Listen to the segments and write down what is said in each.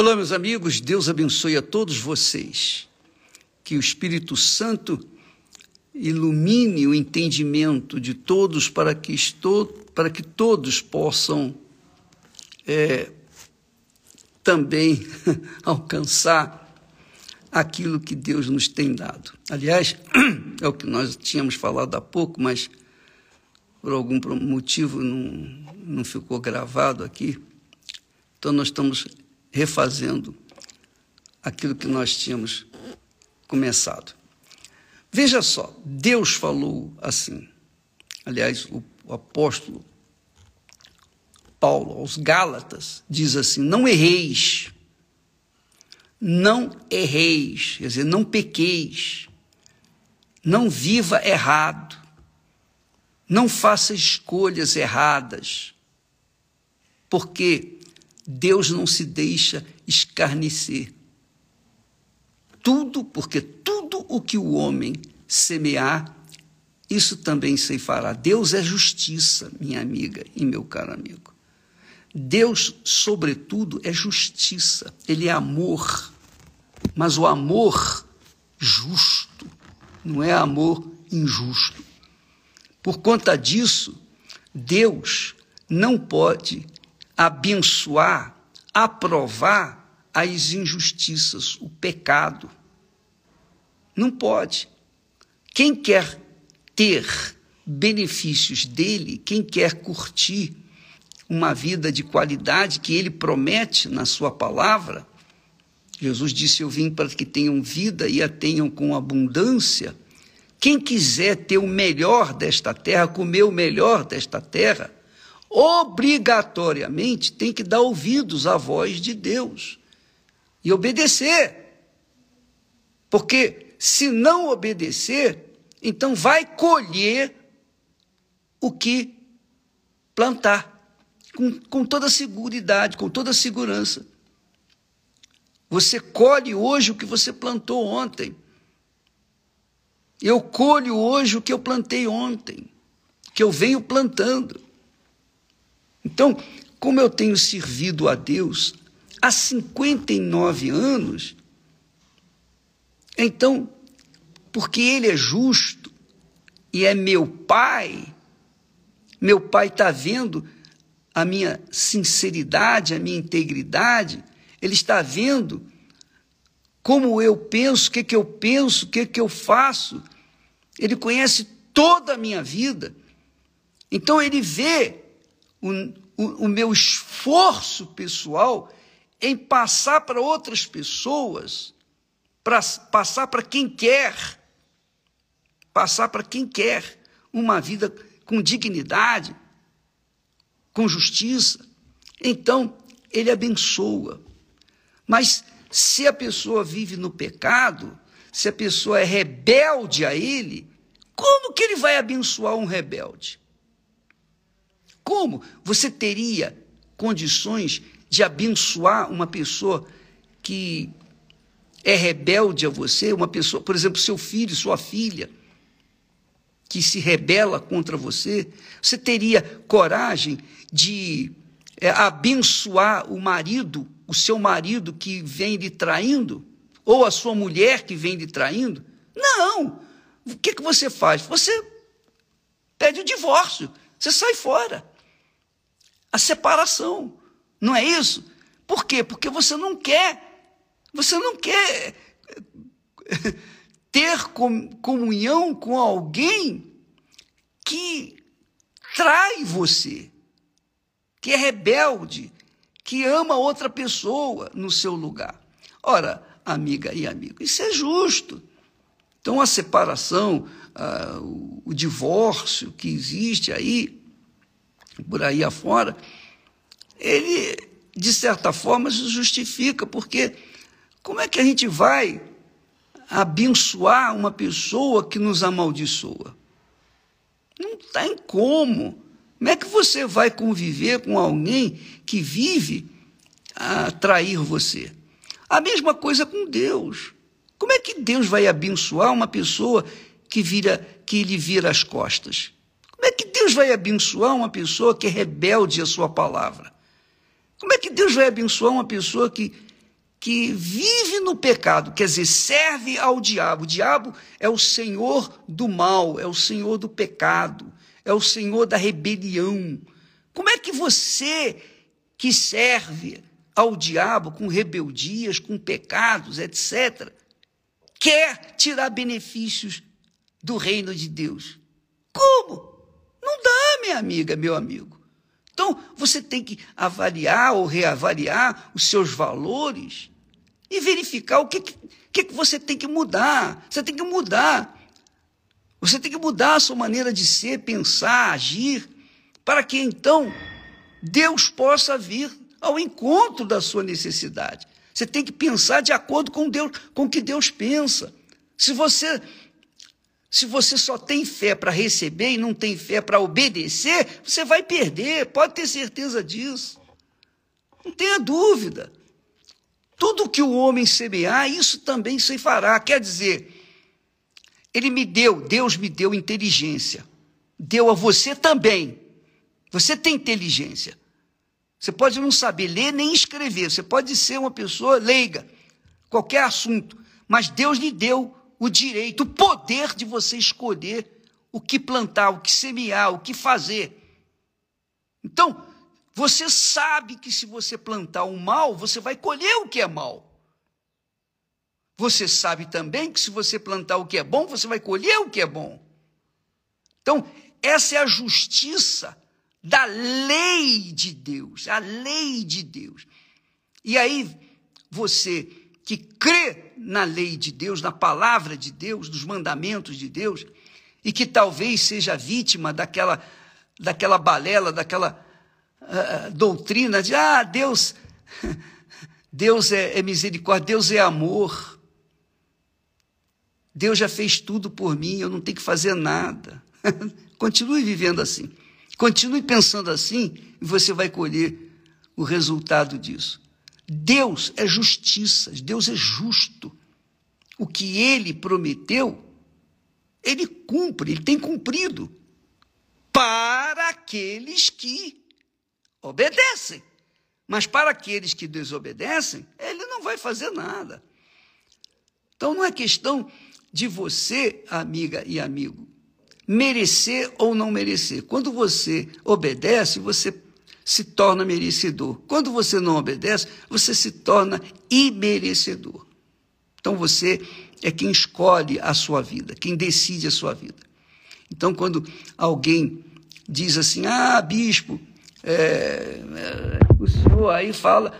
Olá, meus amigos, Deus abençoe a todos vocês. Que o Espírito Santo ilumine o entendimento de todos para que, estou, para que todos possam é, também alcançar aquilo que Deus nos tem dado. Aliás, é o que nós tínhamos falado há pouco, mas por algum motivo não, não ficou gravado aqui. Então, nós estamos refazendo aquilo que nós tínhamos começado. Veja só, Deus falou assim. Aliás, o, o apóstolo Paulo aos Gálatas diz assim: Não erreis, não erreis, quer dizer, não pequeis, não viva errado, não faça escolhas erradas, porque Deus não se deixa escarnecer. Tudo, porque tudo o que o homem semear, isso também se fará. Deus é justiça, minha amiga e meu caro amigo. Deus, sobretudo, é justiça, ele é amor, mas o amor justo, não é amor injusto. Por conta disso, Deus não pode abençoar, aprovar as injustiças, o pecado. Não pode. Quem quer ter benefícios dele, quem quer curtir uma vida de qualidade que ele promete na sua palavra. Jesus disse: Eu vim para que tenham vida e a tenham com abundância. Quem quiser ter o melhor desta terra, comer o melhor desta terra, obrigatoriamente tem que dar ouvidos à voz de Deus e obedecer. Porque se não obedecer, então vai colher o que plantar com, com toda segurança, com toda segurança. Você colhe hoje o que você plantou ontem. Eu colho hoje o que eu plantei ontem, que eu venho plantando. Então, como eu tenho servido a Deus há 59 anos, então, porque Ele é justo e é meu Pai, meu Pai está vendo a minha sinceridade, a minha integridade, ele está vendo como eu penso, o que, que eu penso, o que, que eu faço. Ele conhece toda a minha vida. Então ele vê o, o, o meu esforço pessoal em passar para outras pessoas, para passar para quem quer, passar para quem quer uma vida com dignidade, com justiça, então ele abençoa. Mas se a pessoa vive no pecado, se a pessoa é rebelde a ele, como que ele vai abençoar um rebelde? Como você teria condições de abençoar uma pessoa que é rebelde a você, uma pessoa, por exemplo, seu filho, sua filha, que se rebela contra você? Você teria coragem de é, abençoar o marido, o seu marido que vem lhe traindo, ou a sua mulher que vem lhe traindo? Não! O que, que você faz? Você pede o divórcio, você sai fora. A separação. Não é isso? Por quê? Porque você não quer, você não quer ter comunhão com alguém que trai você que é rebelde, que ama outra pessoa no seu lugar. Ora, amiga e amigo, isso é justo. Então, a separação, uh, o divórcio que existe aí, por aí afora, ele, de certa forma, se justifica, porque como é que a gente vai abençoar uma pessoa que nos amaldiçoa? Não tem como. Como é que você vai conviver com alguém que vive a trair você? A mesma coisa com Deus. Como é que Deus vai abençoar uma pessoa que vira que lhe vira as costas? Deus vai abençoar uma pessoa que é rebelde à sua palavra? Como é que Deus vai abençoar uma pessoa que, que vive no pecado, quer dizer, serve ao diabo. O diabo é o senhor do mal, é o senhor do pecado, é o senhor da rebelião. Como é que você que serve ao diabo com rebeldias, com pecados, etc., quer tirar benefícios do reino de Deus? Como? Não dá, minha amiga, meu amigo. Então, você tem que avaliar ou reavaliar os seus valores e verificar o que, que, que você tem que mudar. Você tem que mudar. Você tem que mudar a sua maneira de ser, pensar, agir, para que então Deus possa vir ao encontro da sua necessidade. Você tem que pensar de acordo com Deus, com o que Deus pensa. Se você se você só tem fé para receber e não tem fé para obedecer, você vai perder, pode ter certeza disso. Não tenha dúvida. Tudo que o homem semear, isso também se fará. Quer dizer, ele me deu, Deus me deu inteligência. Deu a você também. Você tem inteligência. Você pode não saber ler nem escrever, você pode ser uma pessoa leiga, qualquer assunto, mas Deus lhe deu o direito, o poder de você escolher o que plantar, o que semear, o que fazer. Então, você sabe que se você plantar o mal, você vai colher o que é mal. Você sabe também que se você plantar o que é bom, você vai colher o que é bom. Então, essa é a justiça da lei de Deus, a lei de Deus. E aí, você que crê na lei de Deus, na palavra de Deus, dos mandamentos de Deus, e que talvez seja vítima daquela, daquela balela, daquela uh, doutrina de, ah, Deus, Deus é, é misericórdia, Deus é amor. Deus já fez tudo por mim, eu não tenho que fazer nada. Continue vivendo assim. Continue pensando assim e você vai colher o resultado disso. Deus é justiça, Deus é justo. O que ele prometeu, ele cumpre, ele tem cumprido para aqueles que obedecem. Mas para aqueles que desobedecem, ele não vai fazer nada. Então não é questão de você, amiga e amigo, merecer ou não merecer. Quando você obedece, você se torna merecedor. Quando você não obedece, você se torna imerecedor. Então você é quem escolhe a sua vida, quem decide a sua vida. Então, quando alguém diz assim: Ah, bispo, é, é, o senhor aí fala,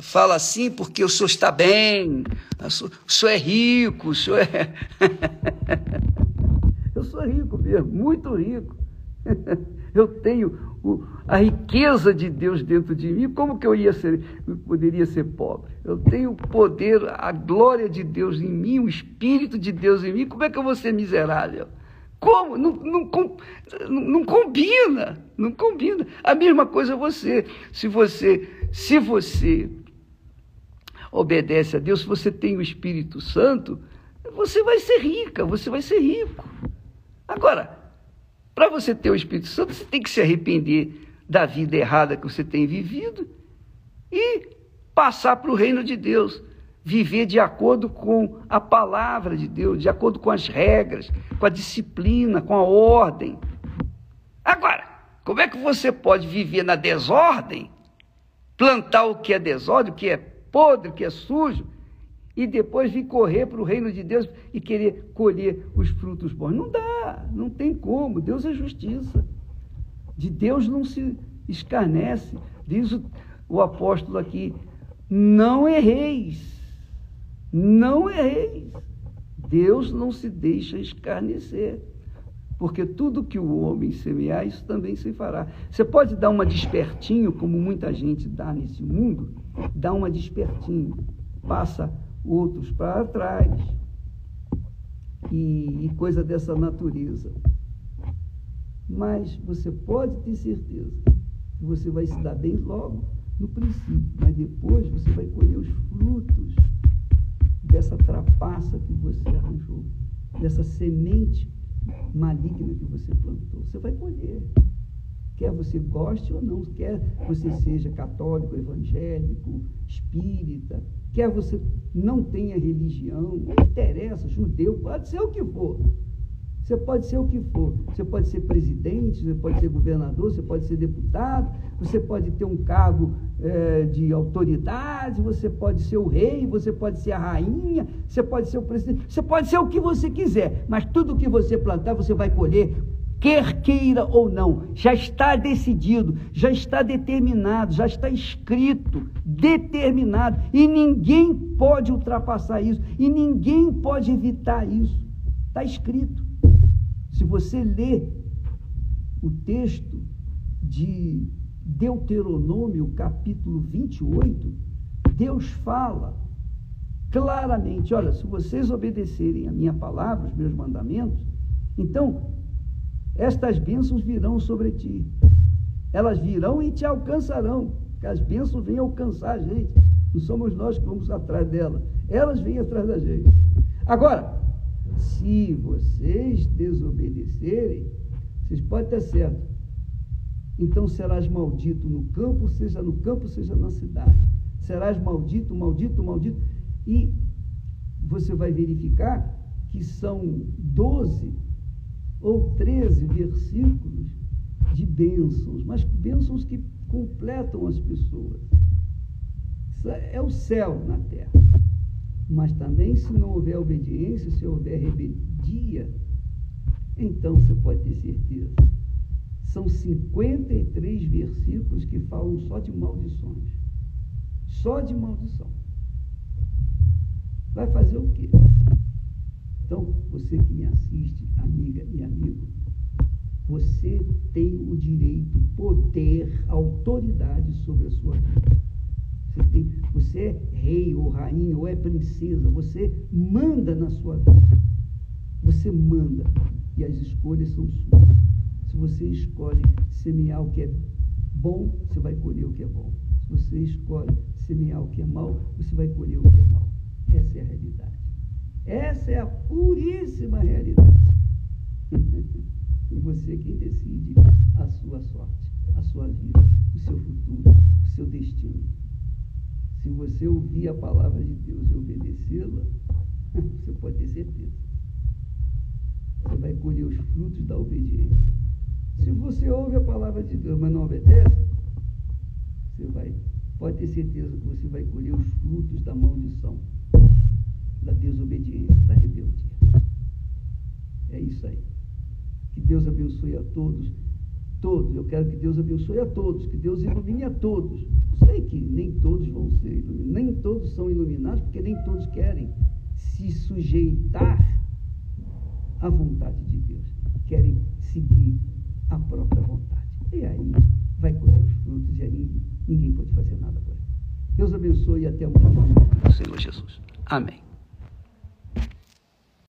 fala assim porque o senhor está bem, o senhor é rico, o senhor é. Eu sou rico mesmo, muito rico. Eu tenho a riqueza de Deus dentro de mim, como que eu ia ser, poderia ser pobre? Eu tenho o poder, a glória de Deus em mim, o Espírito de Deus em mim, como é que eu vou ser miserável? Como? Não, não, não, combina, não combina. A mesma coisa você. Se você, se você obedece a Deus, se você tem o Espírito Santo, você vai ser rica, você vai ser rico. Agora, para você ter o Espírito Santo, você tem que se arrepender da vida errada que você tem vivido e passar para o reino de Deus. Viver de acordo com a palavra de Deus, de acordo com as regras, com a disciplina, com a ordem. Agora, como é que você pode viver na desordem, plantar o que é desordem, o que é podre, o que é sujo, e depois vir correr para o reino de Deus e querer colher os frutos bons. Não dá, não tem como. Deus é justiça. De Deus não se escarnece. Diz o, o apóstolo aqui: não erreis. Não erreis. Deus não se deixa escarnecer. Porque tudo que o homem semear, isso também se fará. Você pode dar uma despertinho, como muita gente dá nesse mundo, dá uma despertinho, passa outros para trás, e, e coisa dessa natureza. Mas você pode ter certeza que você vai se dar bem logo no princípio, mas depois você vai colher os frutos dessa trapaça que você arranjou, dessa semente maligna que você plantou. Você vai colher. Quer você goste ou não, quer você seja católico, evangélico, espírita, quer você não tenha religião, não interessa, judeu, pode ser o que for. Você pode ser o que for. Você pode ser presidente, você pode ser governador, você pode ser deputado, você pode ter um cargo é, de autoridade, você pode ser o rei, você pode ser a rainha, você pode ser o presidente, você pode ser o que você quiser, mas tudo que você plantar, você vai colher quer queira ou não, já está decidido, já está determinado, já está escrito, determinado, e ninguém pode ultrapassar isso, e ninguém pode evitar isso. Está escrito. Se você ler o texto de Deuteronômio, capítulo 28, Deus fala claramente: olha, se vocês obedecerem a minha palavra, os meus mandamentos, então estas bênçãos virão sobre ti. Elas virão e te alcançarão, porque as bênçãos vêm alcançar a gente. Não somos nós que vamos atrás delas, elas vêm atrás da gente. Agora, se vocês desobedecerem, vocês podem ter certo. Então serás maldito no campo, seja no campo, seja na cidade. Serás maldito, maldito, maldito. E você vai verificar que são 12 ou 13 versículos de bênçãos, mas bênçãos que completam as pessoas. Isso é o céu na terra. Mas também, se não houver obediência, se houver rebeldia, então você pode ter certeza. São 53 versículos que falam só de maldições. Só de maldição. Vai fazer o quê? Então, você que me assiste, amiga e amigo, você tem o direito, poder, autoridade sobre a sua vida. Você, tem, você é rei ou rainha ou é princesa, você manda na sua vida. Você manda e as escolhas são suas. Se você escolhe semear o que é bom, você vai colher o que é bom. Se você escolhe semear o que é mal, você vai colher o que é mal. Essa é a realidade. Essa é a puríssima realidade. e você quem decide a sua sorte, a sua vida, o seu futuro, o seu destino. Se você ouvir a palavra de Deus e obedecê-la, você pode ter certeza. Você vai colher os frutos da obediência. Se você ouve a palavra de Deus, mas não obedece, você vai, pode ter certeza que você vai colher os frutos da maldição, da desobediência, da rebeldia. É isso aí. Que Deus abençoe a todos todos. Eu quero que Deus abençoe a todos, que Deus ilumine a todos. Sei que nem todos vão ser iluminados, nem todos são iluminados, porque nem todos querem se sujeitar à vontade de Deus, querem seguir a própria vontade. E aí vai colher os frutos e aí ninguém pode fazer nada por ele. Deus abençoe e até amanhã. Senhor Jesus. Amém.